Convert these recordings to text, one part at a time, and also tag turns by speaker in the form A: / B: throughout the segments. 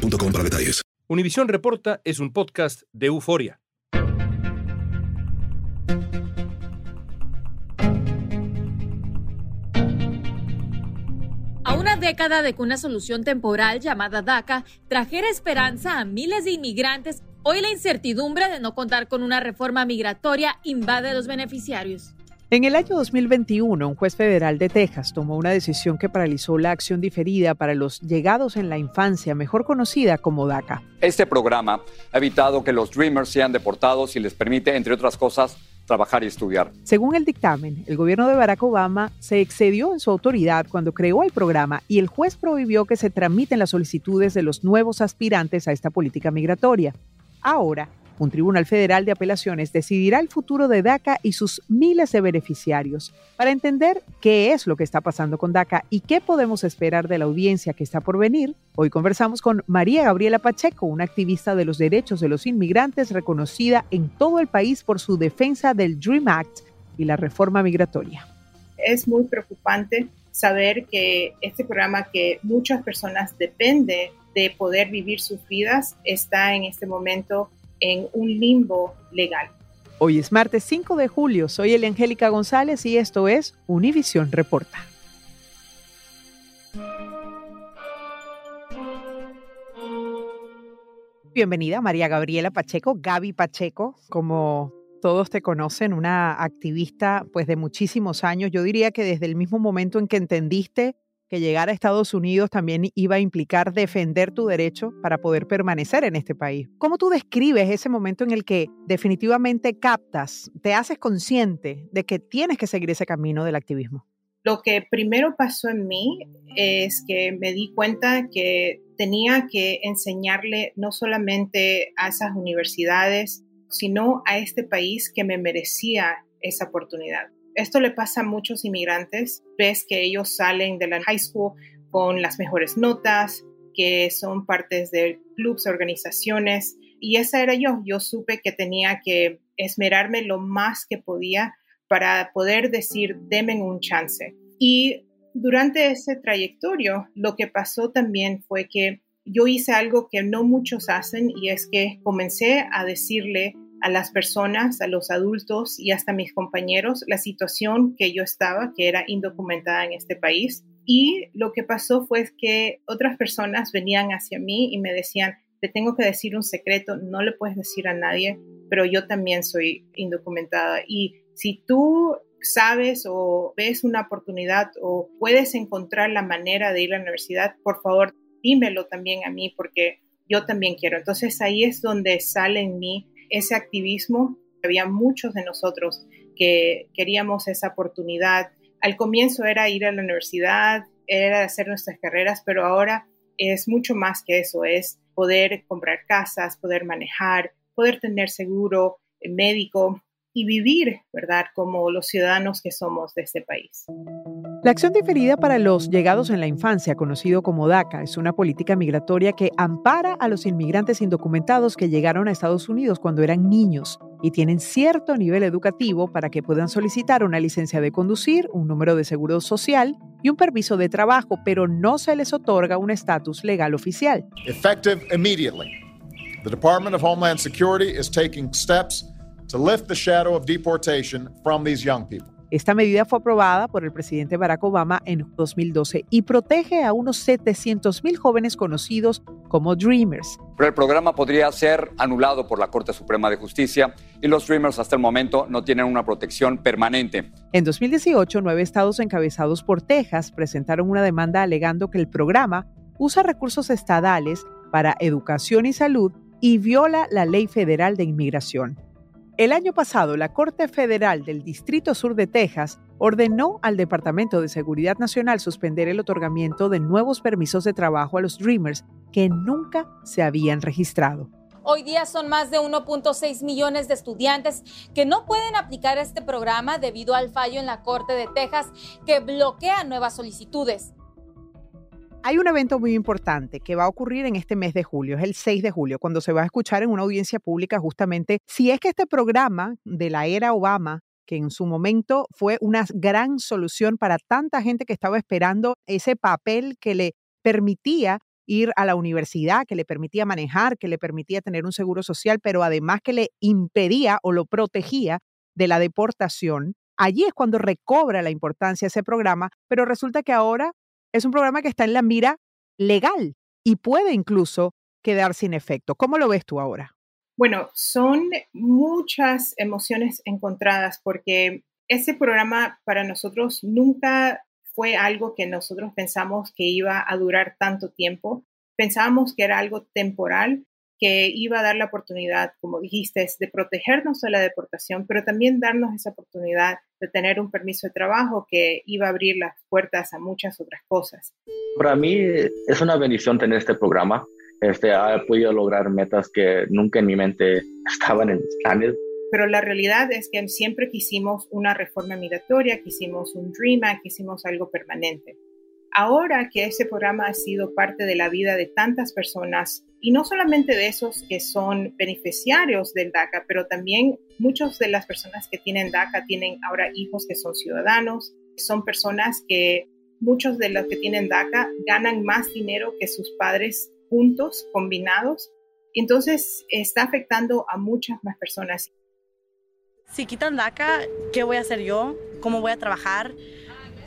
A: para detalles.
B: Univisión Reporta es un podcast de euforia.
C: A una década de que una solución temporal llamada DACA trajera esperanza a miles de inmigrantes, hoy la incertidumbre de no contar con una reforma migratoria invade a los beneficiarios.
D: En el año 2021, un juez federal de Texas tomó una decisión que paralizó la acción diferida para los llegados en la infancia, mejor conocida como DACA.
E: Este programa ha evitado que los Dreamers sean deportados y les permite, entre otras cosas, trabajar y estudiar.
D: Según el dictamen, el gobierno de Barack Obama se excedió en su autoridad cuando creó el programa y el juez prohibió que se tramiten las solicitudes de los nuevos aspirantes a esta política migratoria. Ahora, un tribunal federal de apelaciones decidirá el futuro de DACA y sus miles de beneficiarios. Para entender qué es lo que está pasando con DACA y qué podemos esperar de la audiencia que está por venir, hoy conversamos con María Gabriela Pacheco, una activista de los derechos de los inmigrantes reconocida en todo el país por su defensa del DREAM Act y la reforma migratoria.
F: Es muy preocupante saber que este programa que muchas personas depende de poder vivir sus vidas está en este momento en un limbo legal.
D: Hoy es martes 5 de julio, soy Eliangélica González y esto es Univisión Reporta. Bienvenida María Gabriela Pacheco, Gaby Pacheco, como todos te conocen, una activista pues de muchísimos años. Yo diría que desde el mismo momento en que entendiste que llegar a Estados Unidos también iba a implicar defender tu derecho para poder permanecer en este país. ¿Cómo tú describes ese momento en el que definitivamente captas, te haces consciente de que tienes que seguir ese camino del activismo?
F: Lo que primero pasó en mí es que me di cuenta que tenía que enseñarle no solamente a esas universidades, sino a este país que me merecía esa oportunidad. Esto le pasa a muchos inmigrantes. Ves que ellos salen de la high school con las mejores notas, que son partes de clubs, organizaciones. Y esa era yo. Yo supe que tenía que esmerarme lo más que podía para poder decir, denme un chance. Y durante ese trayectorio, lo que pasó también fue que yo hice algo que no muchos hacen y es que comencé a decirle a las personas, a los adultos y hasta mis compañeros la situación que yo estaba, que era indocumentada en este país. Y lo que pasó fue que otras personas venían hacia mí y me decían, te tengo que decir un secreto, no le puedes decir a nadie, pero yo también soy indocumentada. Y si tú sabes o ves una oportunidad o puedes encontrar la manera de ir a la universidad, por favor, dímelo también a mí porque yo también quiero. Entonces ahí es donde sale en mí ese activismo. Había muchos de nosotros que queríamos esa oportunidad. Al comienzo era ir a la universidad, era hacer nuestras carreras, pero ahora es mucho más que eso, es poder comprar casas, poder manejar, poder tener seguro médico, y vivir, ¿verdad?, como los ciudadanos que somos de este país.
D: La acción diferida para los llegados en la infancia, conocido como DACA, es una política migratoria que ampara a los inmigrantes indocumentados que llegaron a Estados Unidos cuando eran niños y tienen cierto nivel educativo para que puedan solicitar una licencia de conducir, un número de seguro social y un permiso de trabajo, pero no se les otorga un estatus legal oficial.
G: Effective immediately. The Department of Homeland Security is taking steps to lift the shadow of deportation from these young people.
D: Esta medida fue aprobada por el presidente Barack Obama en 2012 y protege a unos 700.000 jóvenes conocidos como Dreamers.
E: Pero el programa podría ser anulado por la Corte Suprema de Justicia y los Dreamers hasta el momento no tienen una protección permanente.
D: En 2018, nueve estados encabezados por Texas presentaron una demanda alegando que el programa usa recursos estadales para educación y salud y viola la ley federal de inmigración. El año pasado, la Corte Federal del Distrito Sur de Texas ordenó al Departamento de Seguridad Nacional suspender el otorgamiento de nuevos permisos de trabajo a los Dreamers que nunca se habían registrado.
H: Hoy día son más de 1.6 millones de estudiantes que no pueden aplicar este programa debido al fallo en la Corte de Texas que bloquea nuevas solicitudes.
D: Hay un evento muy importante que va a ocurrir en este mes de julio, es el 6 de julio, cuando se va a escuchar en una audiencia pública justamente si es que este programa de la era Obama, que en su momento fue una gran solución para tanta gente que estaba esperando ese papel que le permitía ir a la universidad, que le permitía manejar, que le permitía tener un seguro social, pero además que le impedía o lo protegía de la deportación. Allí es cuando recobra la importancia ese programa, pero resulta que ahora es un programa que está en la mira legal y puede incluso quedar sin efecto. ¿Cómo lo ves tú ahora?
F: Bueno, son muchas emociones encontradas porque ese programa para nosotros nunca fue algo que nosotros pensamos que iba a durar tanto tiempo. Pensábamos que era algo temporal que iba a dar la oportunidad, como dijiste, de protegernos de la deportación, pero también darnos esa oportunidad de tener un permiso de trabajo que iba a abrir las puertas a muchas otras cosas.
I: Para mí es una bendición tener este programa. Este, ha podido lograr metas que nunca en mi mente estaban en mis planes.
F: Pero la realidad es que siempre quisimos una reforma migratoria, quisimos un Dream Act, quisimos algo permanente. Ahora que ese programa ha sido parte de la vida de tantas personas, y no solamente de esos que son beneficiarios del DACA, pero también muchas de las personas que tienen DACA tienen ahora hijos que son ciudadanos, son personas que muchos de los que tienen DACA ganan más dinero que sus padres juntos, combinados. Entonces está afectando a muchas más personas.
J: Si quitan DACA, ¿qué voy a hacer yo? ¿Cómo voy a trabajar?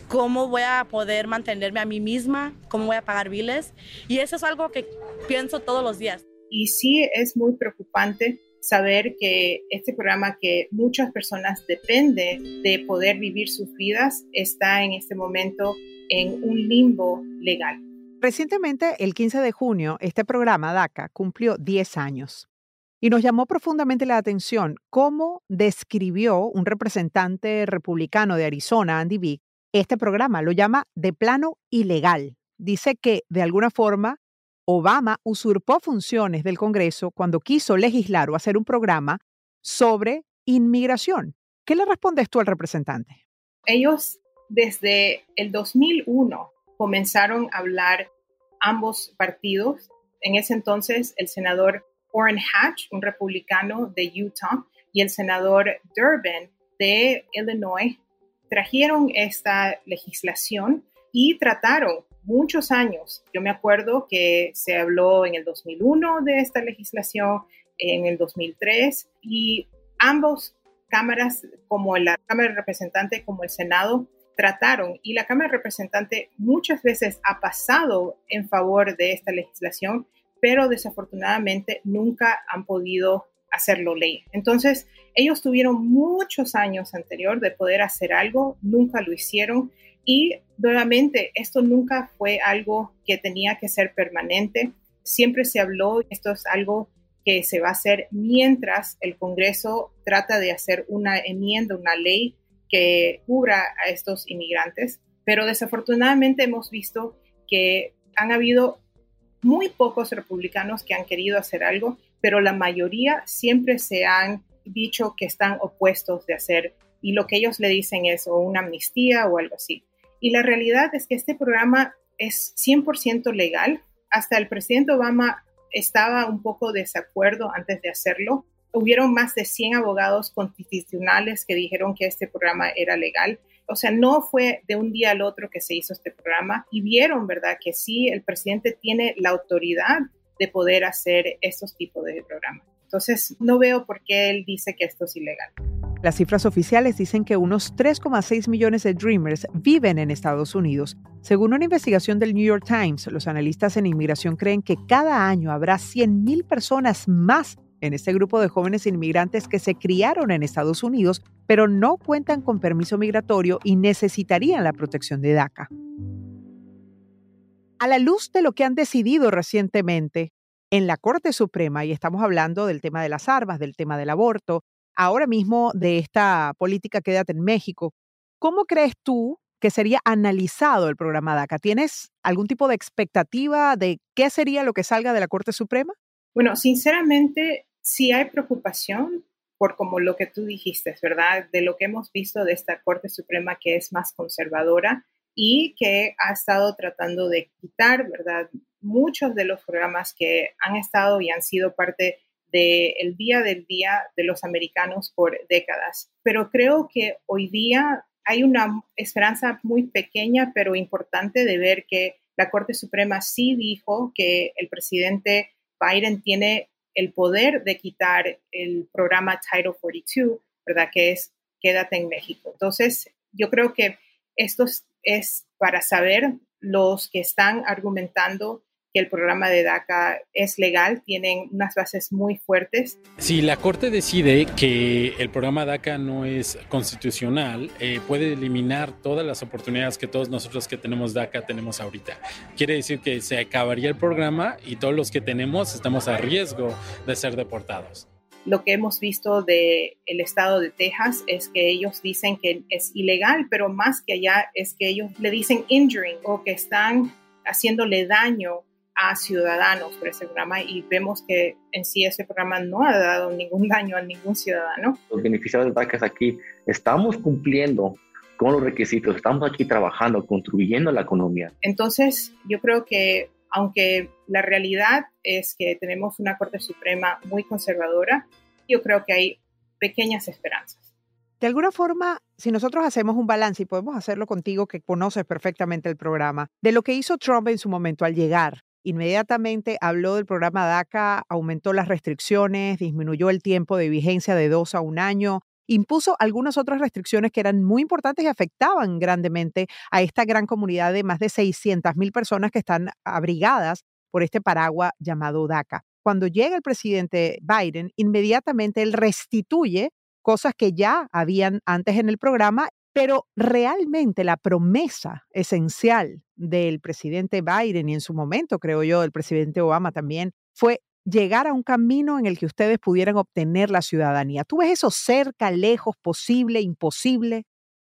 J: Cómo voy a poder mantenerme a mí misma, cómo voy a pagar biles. Y eso es algo que pienso todos los días.
F: Y sí es muy preocupante saber que este programa que muchas personas dependen de poder vivir sus vidas está en este momento en un limbo legal.
D: Recientemente, el 15 de junio, este programa DACA cumplió 10 años. Y nos llamó profundamente la atención cómo describió un representante republicano de Arizona, Andy Big, este programa. Lo llama de plano ilegal. Dice que, de alguna forma, Obama usurpó funciones del Congreso cuando quiso legislar o hacer un programa sobre inmigración. ¿Qué le respondes tú al representante?
F: Ellos desde el 2001 comenzaron a hablar ambos partidos. En ese entonces el senador Orrin Hatch, un republicano de Utah, y el senador Durbin de Illinois trajeron esta legislación y trataron muchos años. Yo me acuerdo que se habló en el 2001 de esta legislación, en el 2003, y ambos cámaras, como la Cámara de Representantes como el Senado, trataron y la Cámara de Representantes muchas veces ha pasado en favor de esta legislación, pero desafortunadamente nunca han podido hacerlo ley. Entonces, ellos tuvieron muchos años anterior de poder hacer algo, nunca lo hicieron y nuevamente esto nunca fue algo que tenía que ser permanente. Siempre se habló, esto es algo que se va a hacer mientras el Congreso trata de hacer una enmienda, una ley que cubra a estos inmigrantes. Pero desafortunadamente hemos visto que han habido muy pocos republicanos que han querido hacer algo pero la mayoría siempre se han dicho que están opuestos de hacer y lo que ellos le dicen es o una amnistía o algo así. Y la realidad es que este programa es 100% legal. Hasta el presidente Obama estaba un poco desacuerdo antes de hacerlo. Hubieron más de 100 abogados constitucionales que dijeron que este programa era legal. O sea, no fue de un día al otro que se hizo este programa y vieron, ¿verdad?, que sí, el presidente tiene la autoridad de poder hacer estos tipos de programas. Entonces, no veo por qué él dice que esto es ilegal.
D: Las cifras oficiales dicen que unos 3,6 millones de Dreamers viven en Estados Unidos. Según una investigación del New York Times, los analistas en inmigración creen que cada año habrá 100.000 personas más en este grupo de jóvenes inmigrantes que se criaron en Estados Unidos, pero no cuentan con permiso migratorio y necesitarían la protección de DACA. A la luz de lo que han decidido recientemente en la Corte Suprema, y estamos hablando del tema de las armas, del tema del aborto, ahora mismo de esta política Quédate en México. ¿Cómo crees tú que sería analizado el programa DACA? ¿Tienes algún tipo de expectativa de qué sería lo que salga de la Corte Suprema?
F: Bueno, sinceramente, sí hay preocupación por como lo que tú dijiste, ¿verdad? De lo que hemos visto de esta Corte Suprema que es más conservadora y que ha estado tratando de quitar, ¿verdad? Muchos de los programas que han estado y han sido parte del día del día de los americanos por décadas. Pero creo que hoy día hay una esperanza muy pequeña pero importante de ver que la Corte Suprema sí dijo que el presidente Biden tiene el poder de quitar el programa Title 42, ¿verdad? Que es Quédate en México. Entonces, yo creo que esto es para saber los que están argumentando que el programa de DACA es legal, tienen unas bases muy fuertes.
K: Si la Corte decide que el programa DACA no es constitucional, eh, puede eliminar todas las oportunidades que todos nosotros que tenemos DACA tenemos ahorita. Quiere decir que se acabaría el programa y todos los que tenemos estamos a riesgo de ser deportados.
F: Lo que hemos visto del el estado de Texas es que ellos dicen que es ilegal, pero más que allá es que ellos le dicen injuring o que están haciéndole daño a ciudadanos por ese programa y vemos que en sí ese programa no ha dado ningún daño a ningún ciudadano.
I: Los beneficiarios de DACA aquí estamos cumpliendo con los requisitos, estamos aquí trabajando, contribuyendo a la economía.
F: Entonces, yo creo que aunque la realidad es que tenemos una Corte Suprema muy conservadora, yo creo que hay pequeñas esperanzas.
D: De alguna forma, si nosotros hacemos un balance y podemos hacerlo contigo que conoces perfectamente el programa, de lo que hizo Trump en su momento al llegar Inmediatamente habló del programa DACA, aumentó las restricciones, disminuyó el tiempo de vigencia de dos a un año, impuso algunas otras restricciones que eran muy importantes y afectaban grandemente a esta gran comunidad de más de 600 mil personas que están abrigadas por este paraguas llamado DACA. Cuando llega el presidente Biden, inmediatamente él restituye cosas que ya habían antes en el programa pero realmente la promesa esencial del presidente Biden y en su momento, creo yo, del presidente Obama también, fue llegar a un camino en el que ustedes pudieran obtener la ciudadanía. ¿Tú ves eso cerca, lejos, posible, imposible?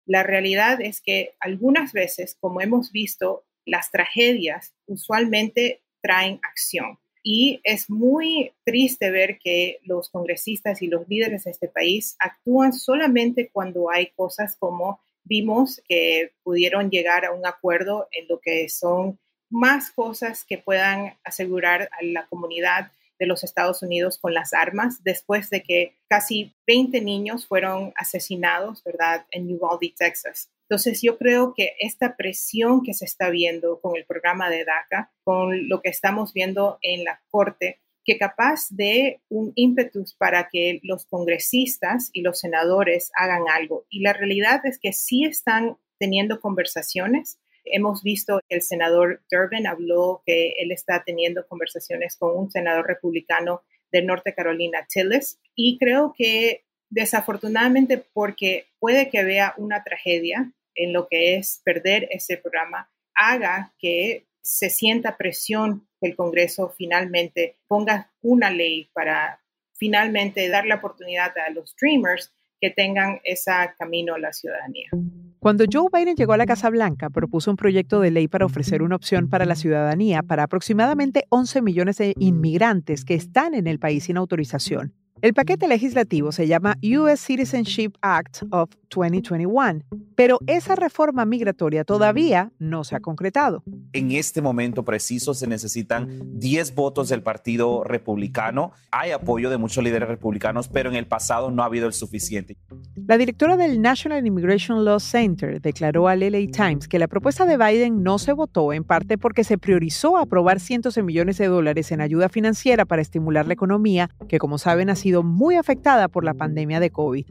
F: La realidad es que algunas veces, como hemos visto, las tragedias usualmente traen acción. Y es muy triste ver que los congresistas y los líderes de este país actúan solamente cuando hay cosas como vimos que pudieron llegar a un acuerdo en lo que son más cosas que puedan asegurar a la comunidad de los Estados Unidos con las armas después de que casi 20 niños fueron asesinados, ¿verdad?, en Uvalde, Texas. Entonces, yo creo que esta presión que se está viendo con el programa de DACA, con lo que estamos viendo en la Corte, que capaz de un ímpetus para que los congresistas y los senadores hagan algo. Y la realidad es que sí están teniendo conversaciones. Hemos visto que el senador Durbin habló que él está teniendo conversaciones con un senador republicano de Norte Carolina, Tillis, y creo que desafortunadamente porque puede que vea una tragedia en lo que es perder ese programa haga que se sienta presión que el Congreso finalmente ponga una ley para finalmente dar la oportunidad a los streamers que tengan ese camino a la ciudadanía.
D: Cuando Joe Biden llegó a la Casa Blanca, propuso un proyecto de ley para ofrecer una opción para la ciudadanía para aproximadamente 11 millones de inmigrantes que están en el país sin autorización. El paquete legislativo se llama US Citizenship Act of 2021, pero esa reforma migratoria todavía no se ha concretado.
L: En este momento preciso se necesitan 10 votos del Partido Republicano. Hay apoyo de muchos líderes republicanos, pero en el pasado no ha habido el suficiente.
D: La directora del National Immigration Law Center declaró al LA Times que la propuesta de Biden no se votó en parte porque se priorizó aprobar cientos de millones de dólares en ayuda financiera para estimular la economía, que como saben ha sido muy afectada por la pandemia de COVID.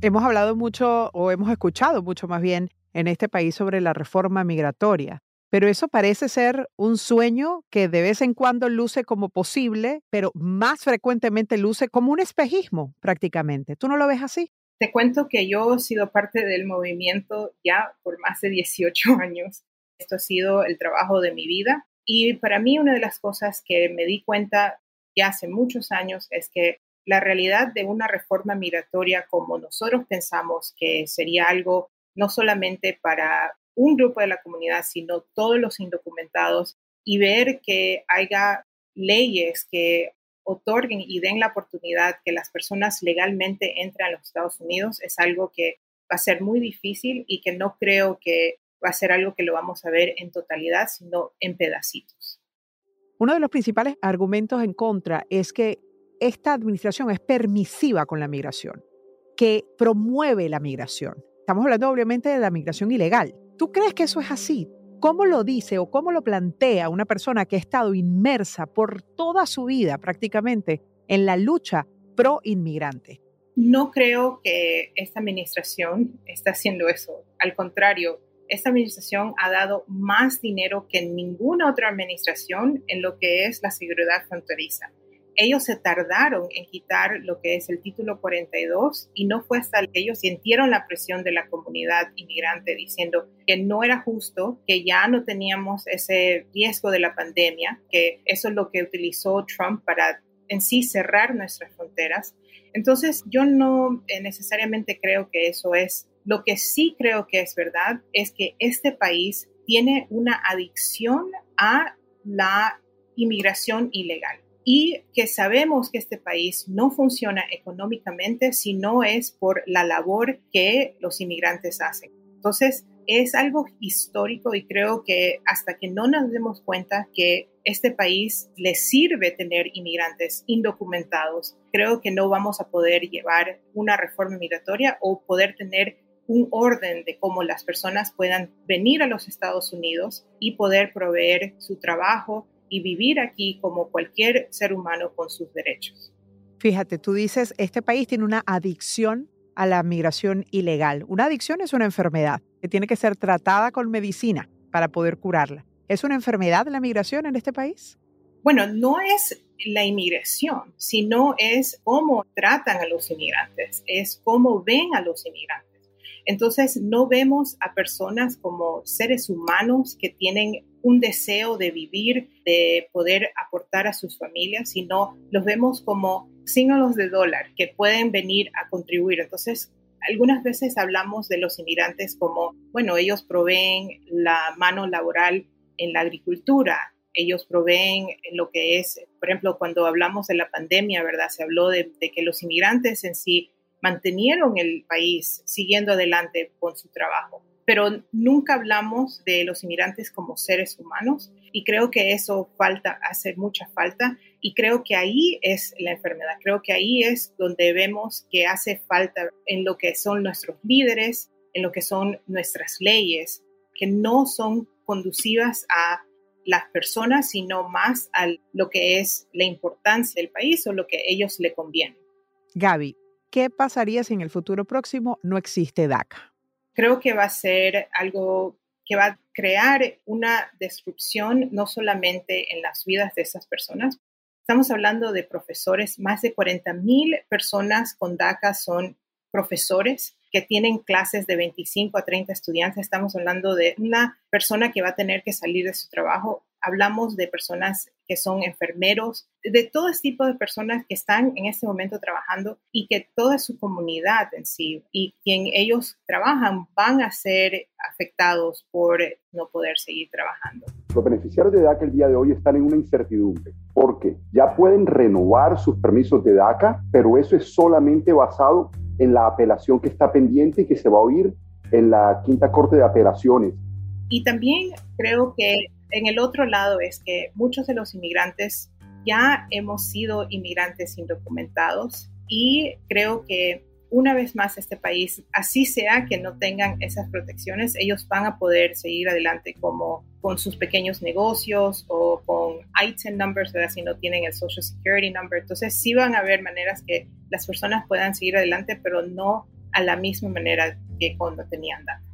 D: Hemos hablado mucho, o hemos escuchado mucho más bien, en este país sobre la reforma migratoria. Pero eso parece ser un sueño que de vez en cuando luce como posible, pero más frecuentemente luce como un espejismo prácticamente. ¿Tú no lo ves así?
F: Te cuento que yo he sido parte del movimiento ya por más de 18 años. Esto ha sido el trabajo de mi vida. Y para mí una de las cosas que me di cuenta hace muchos años es que la realidad de una reforma migratoria como nosotros pensamos que sería algo no solamente para un grupo de la comunidad, sino todos los indocumentados y ver que haya leyes que otorguen y den la oportunidad que las personas legalmente entren a los Estados Unidos es algo que va a ser muy difícil y que no creo que va a ser algo que lo vamos a ver en totalidad, sino en pedacitos.
D: Uno de los principales argumentos en contra es que esta administración es permisiva con la migración, que promueve la migración. Estamos hablando obviamente de la migración ilegal. ¿Tú crees que eso es así? ¿Cómo lo dice o cómo lo plantea una persona que ha estado inmersa por toda su vida prácticamente en la lucha pro inmigrante?
F: No creo que esta administración está haciendo eso. Al contrario, esta administración ha dado más dinero que ninguna otra administración en lo que es la seguridad fronteriza. Ellos se tardaron en quitar lo que es el título 42 y no fue hasta que ellos sintieron la presión de la comunidad inmigrante diciendo que no era justo, que ya no teníamos ese riesgo de la pandemia, que eso es lo que utilizó Trump para en sí cerrar nuestras fronteras. Entonces, yo no necesariamente creo que eso es lo que sí creo que es verdad es que este país tiene una adicción a la inmigración ilegal y que sabemos que este país no funciona económicamente si no es por la labor que los inmigrantes hacen. Entonces, es algo histórico y creo que hasta que no nos demos cuenta que este país le sirve tener inmigrantes indocumentados, creo que no vamos a poder llevar una reforma migratoria o poder tener un orden de cómo las personas puedan venir a los Estados Unidos y poder proveer su trabajo y vivir aquí como cualquier ser humano con sus derechos.
D: Fíjate, tú dices, este país tiene una adicción a la migración ilegal. Una adicción es una enfermedad que tiene que ser tratada con medicina para poder curarla. ¿Es una enfermedad la migración en este país?
F: Bueno, no es la inmigración, sino es cómo tratan a los inmigrantes, es cómo ven a los inmigrantes. Entonces, no vemos a personas como seres humanos que tienen un deseo de vivir, de poder aportar a sus familias, sino los vemos como signos de dólar que pueden venir a contribuir. Entonces, algunas veces hablamos de los inmigrantes como, bueno, ellos proveen la mano laboral en la agricultura, ellos proveen lo que es, por ejemplo, cuando hablamos de la pandemia, ¿verdad? Se habló de, de que los inmigrantes en sí mantenieron el país siguiendo adelante con su trabajo. Pero nunca hablamos de los inmigrantes como seres humanos y creo que eso falta, hace mucha falta y creo que ahí es la enfermedad, creo que ahí es donde vemos que hace falta en lo que son nuestros líderes, en lo que son nuestras leyes, que no son conducivas a las personas, sino más a lo que es la importancia del país o lo que a ellos le conviene.
D: Gaby, ¿Qué pasaría si en el futuro próximo no existe DACA?
F: Creo que va a ser algo que va a crear una destrucción no solamente en las vidas de esas personas. Estamos hablando de profesores, más de 40 mil personas con DACA son profesores que tienen clases de 25 a 30 estudiantes. Estamos hablando de una persona que va a tener que salir de su trabajo hablamos de personas que son enfermeros, de todo tipo de personas que están en este momento trabajando y que toda su comunidad en sí y quien ellos trabajan van a ser afectados por no poder seguir trabajando.
M: Los beneficiarios de DACA el día de hoy están en una incertidumbre porque ya pueden renovar sus permisos de DACA, pero eso es solamente basado en la apelación que está pendiente y que se va a oír en la quinta corte de apelaciones.
F: Y también creo que en el otro lado es que muchos de los inmigrantes ya hemos sido inmigrantes indocumentados y creo que una vez más este país, así sea que no tengan esas protecciones, ellos van a poder seguir adelante como con sus pequeños negocios o con item numbers, ¿verdad? si no tienen el Social Security number. Entonces sí van a haber maneras que las personas puedan seguir adelante, pero no a la misma manera que cuando tenían data.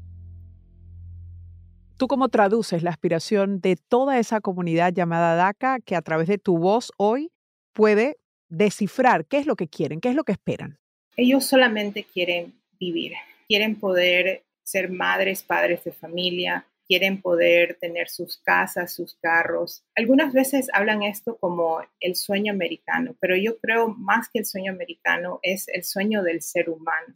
D: ¿Tú cómo traduces la aspiración de toda esa comunidad llamada DACA que a través de tu voz hoy puede descifrar qué es lo que quieren, qué es lo que esperan?
F: Ellos solamente quieren vivir, quieren poder ser madres, padres de familia, quieren poder tener sus casas, sus carros. Algunas veces hablan esto como el sueño americano, pero yo creo más que el sueño americano es el sueño del ser humano.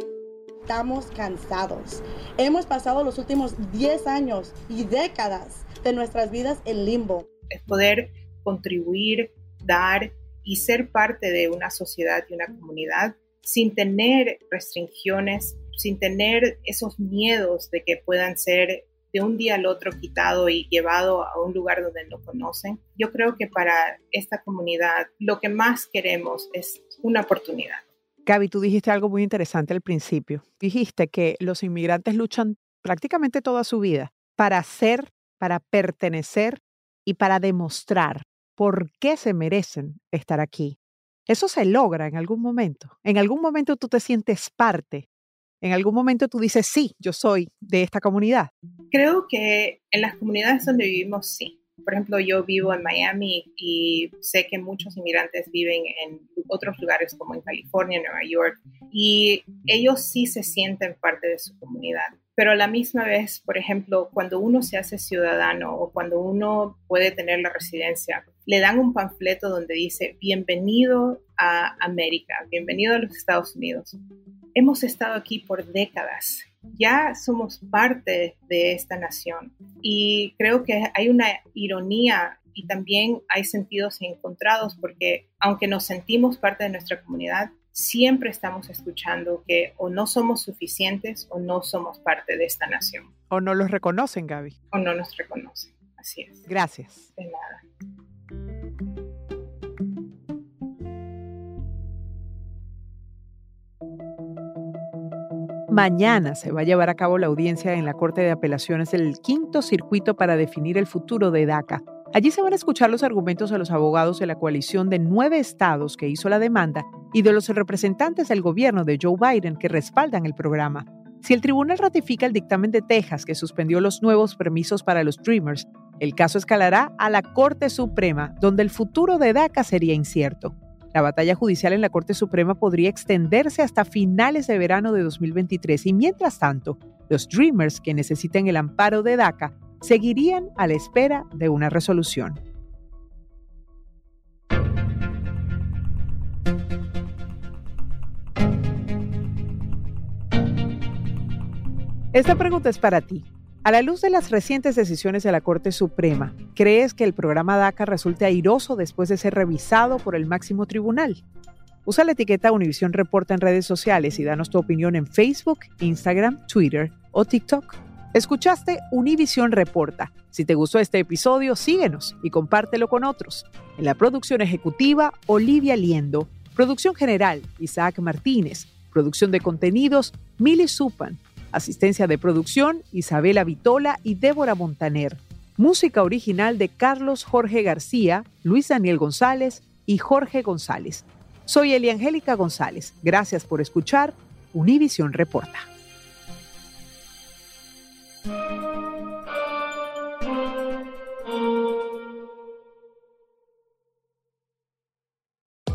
J: Estamos cansados. Hemos pasado los últimos 10 años y décadas de nuestras vidas en limbo.
F: Es poder contribuir, dar y ser parte de una sociedad y una comunidad sin tener restricciones, sin tener esos miedos de que puedan ser de un día al otro quitado y llevado a un lugar donde no conocen. Yo creo que para esta comunidad lo que más queremos es una oportunidad.
D: Gaby, tú dijiste algo muy interesante al principio. Dijiste que los inmigrantes luchan prácticamente toda su vida para ser, para pertenecer y para demostrar por qué se merecen estar aquí. Eso se logra en algún momento. En algún momento tú te sientes parte ¿En algún momento tú dices, sí, yo soy de esta comunidad?
F: Creo que en las comunidades donde vivimos, sí. Por ejemplo, yo vivo en Miami y sé que muchos inmigrantes viven en otros lugares como en California, Nueva York, y ellos sí se sienten parte de su comunidad. Pero a la misma vez, por ejemplo, cuando uno se hace ciudadano o cuando uno puede tener la residencia, le dan un panfleto donde dice, bienvenido a América, bienvenido a los Estados Unidos hemos estado aquí por décadas. Ya somos parte de esta nación y creo que hay una ironía y también hay sentidos encontrados porque aunque nos sentimos parte de nuestra comunidad, siempre estamos escuchando que o no somos suficientes o no somos parte de esta nación.
D: O no los reconocen, Gaby.
F: O no nos reconocen. Así es.
D: Gracias.
F: De nada.
D: Mañana se va a llevar a cabo la audiencia en la Corte de Apelaciones del quinto circuito para definir el futuro de DACA. Allí se van a escuchar los argumentos de los abogados de la coalición de nueve estados que hizo la demanda y de los representantes del gobierno de Joe Biden que respaldan el programa. Si el tribunal ratifica el dictamen de Texas que suspendió los nuevos permisos para los Dreamers, el caso escalará a la Corte Suprema, donde el futuro de DACA sería incierto. La batalla judicial en la Corte Suprema podría extenderse hasta finales de verano de 2023 y mientras tanto, los Dreamers que necesiten el amparo de DACA seguirían a la espera de una resolución. Esta pregunta es para ti. A la luz de las recientes decisiones de la Corte Suprema, ¿crees que el programa DACA resulte airoso después de ser revisado por el máximo tribunal? Usa la etiqueta Univisión Reporta en redes sociales y danos tu opinión en Facebook, Instagram, Twitter o TikTok. Escuchaste Univisión Reporta. Si te gustó este episodio, síguenos y compártelo con otros. En la producción ejecutiva, Olivia Liendo. Producción general, Isaac Martínez. Producción de contenidos, Mili Supan. Asistencia de producción, Isabela Vitola y Débora Montaner. Música original de Carlos Jorge García, Luis Daniel González y Jorge González. Soy Eliangélica González. Gracias por escuchar Univisión Reporta.